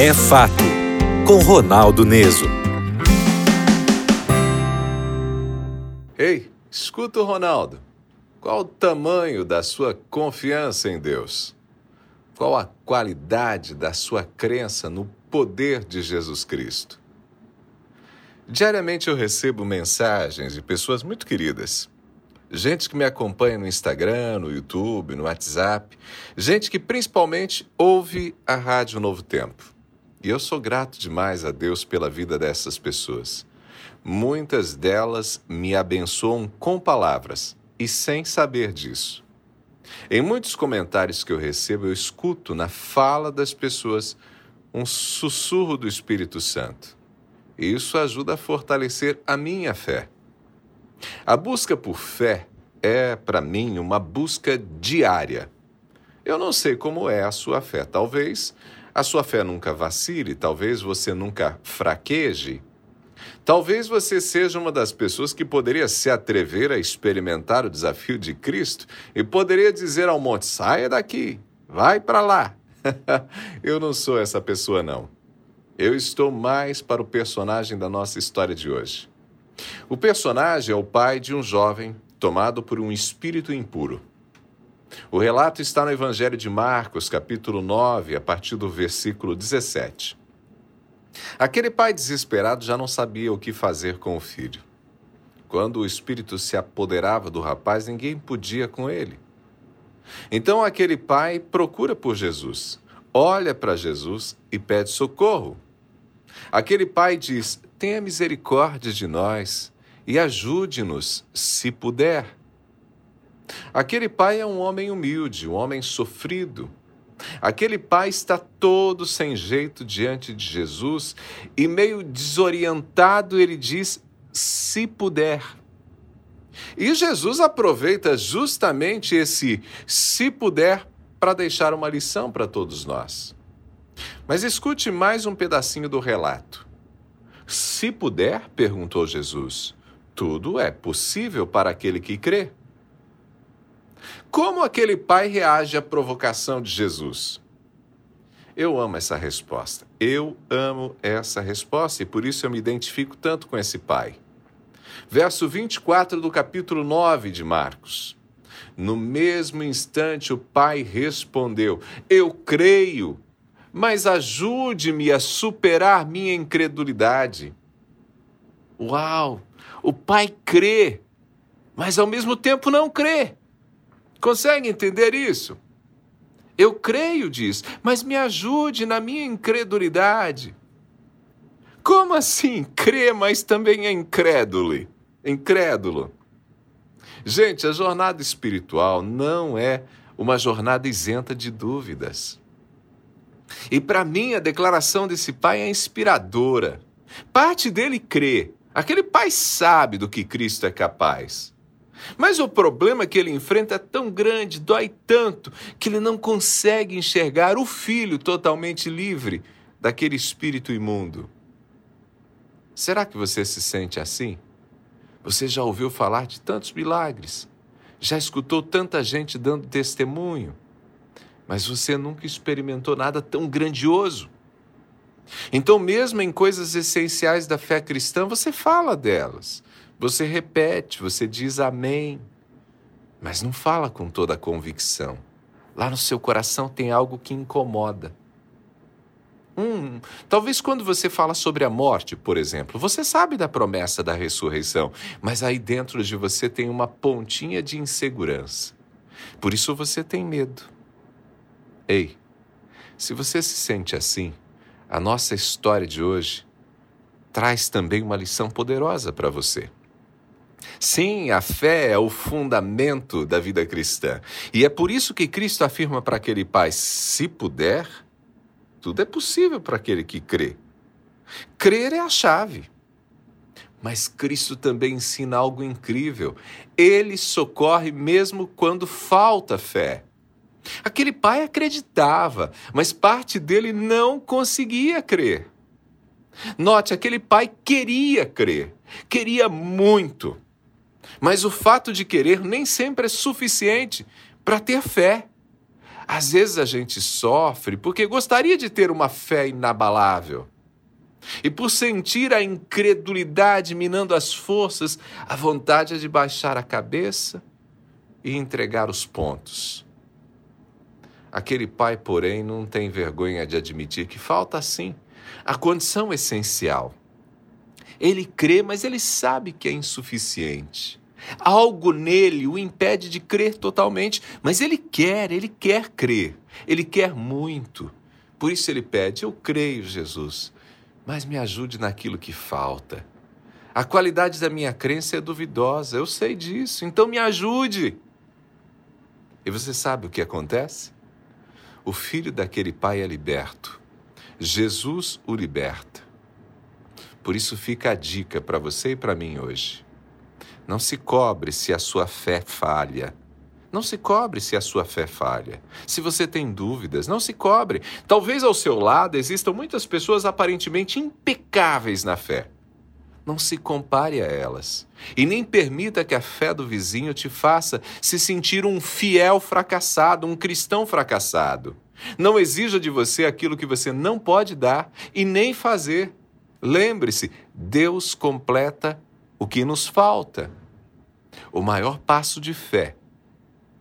É Fato, com Ronaldo Neso. Ei, escuta o Ronaldo. Qual o tamanho da sua confiança em Deus? Qual a qualidade da sua crença no poder de Jesus Cristo? Diariamente eu recebo mensagens de pessoas muito queridas. Gente que me acompanha no Instagram, no YouTube, no WhatsApp. Gente que principalmente ouve a Rádio Novo Tempo. E eu sou grato demais a Deus pela vida dessas pessoas. Muitas delas me abençoam com palavras e sem saber disso. Em muitos comentários que eu recebo, eu escuto na fala das pessoas um sussurro do Espírito Santo. Isso ajuda a fortalecer a minha fé. A busca por fé é, para mim, uma busca diária. Eu não sei como é a sua fé. Talvez a sua fé nunca vacile, talvez você nunca fraqueje. Talvez você seja uma das pessoas que poderia se atrever a experimentar o desafio de Cristo e poderia dizer ao monte: saia daqui, vai para lá. Eu não sou essa pessoa, não. Eu estou mais para o personagem da nossa história de hoje. O personagem é o pai de um jovem tomado por um espírito impuro. O relato está no Evangelho de Marcos, capítulo 9, a partir do versículo 17. Aquele pai desesperado já não sabia o que fazer com o filho. Quando o espírito se apoderava do rapaz, ninguém podia com ele. Então aquele pai procura por Jesus, olha para Jesus e pede socorro. Aquele pai diz: Tenha misericórdia de nós e ajude-nos, se puder. Aquele pai é um homem humilde, um homem sofrido. Aquele pai está todo sem jeito diante de Jesus e, meio desorientado, ele diz: se puder. E Jesus aproveita justamente esse se puder para deixar uma lição para todos nós. Mas escute mais um pedacinho do relato. Se puder, perguntou Jesus, tudo é possível para aquele que crê. Como aquele pai reage à provocação de Jesus? Eu amo essa resposta. Eu amo essa resposta e por isso eu me identifico tanto com esse pai. Verso 24 do capítulo 9 de Marcos. No mesmo instante, o pai respondeu: Eu creio, mas ajude-me a superar minha incredulidade. Uau! O pai crê, mas ao mesmo tempo não crê. Consegue entender isso? Eu creio, diz, mas me ajude na minha incredulidade. Como assim crê, mas também é incrédulo? Incrédulo. Gente, a jornada espiritual não é uma jornada isenta de dúvidas. E para mim, a declaração desse pai é inspiradora. Parte dele crê. Aquele pai sabe do que Cristo é capaz. Mas o problema que ele enfrenta é tão grande, dói tanto, que ele não consegue enxergar o filho totalmente livre daquele espírito imundo. Será que você se sente assim? Você já ouviu falar de tantos milagres? Já escutou tanta gente dando testemunho? Mas você nunca experimentou nada tão grandioso. Então, mesmo em coisas essenciais da fé cristã, você fala delas. Você repete, você diz amém, mas não fala com toda a convicção. Lá no seu coração tem algo que incomoda. Hum, talvez quando você fala sobre a morte, por exemplo, você sabe da promessa da ressurreição, mas aí dentro de você tem uma pontinha de insegurança. Por isso você tem medo. Ei, se você se sente assim, a nossa história de hoje traz também uma lição poderosa para você. Sim, a fé é o fundamento da vida cristã. E é por isso que Cristo afirma para aquele pai: se puder, tudo é possível para aquele que crê. Crer é a chave. Mas Cristo também ensina algo incrível. Ele socorre mesmo quando falta fé. Aquele pai acreditava, mas parte dele não conseguia crer. Note, aquele pai queria crer, queria muito. Mas o fato de querer nem sempre é suficiente para ter fé. Às vezes a gente sofre porque gostaria de ter uma fé inabalável. E por sentir a incredulidade minando as forças, a vontade é de baixar a cabeça e entregar os pontos. Aquele pai, porém, não tem vergonha de admitir que falta sim a condição essencial. Ele crê, mas ele sabe que é insuficiente. Algo nele o impede de crer totalmente, mas ele quer, ele quer crer, ele quer muito. Por isso ele pede: Eu creio, Jesus, mas me ajude naquilo que falta. A qualidade da minha crença é duvidosa, eu sei disso, então me ajude. E você sabe o que acontece? O filho daquele pai é liberto. Jesus o liberta. Por isso fica a dica para você e para mim hoje. Não se cobre se a sua fé falha. Não se cobre se a sua fé falha. Se você tem dúvidas, não se cobre. Talvez ao seu lado existam muitas pessoas aparentemente impecáveis na fé. Não se compare a elas. E nem permita que a fé do vizinho te faça se sentir um fiel fracassado, um cristão fracassado. Não exija de você aquilo que você não pode dar e nem fazer. Lembre-se, Deus completa o que nos falta. O maior passo de fé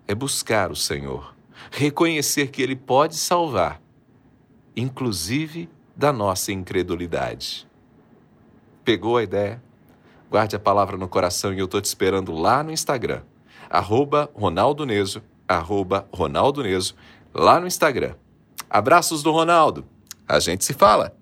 é buscar o Senhor, reconhecer que Ele pode salvar, inclusive da nossa incredulidade. Pegou a ideia? Guarde a palavra no coração e eu estou te esperando lá no Instagram, arroba Ronaldo Neso, arroba Ronaldo Neso, lá no Instagram. Abraços do Ronaldo. A gente se fala.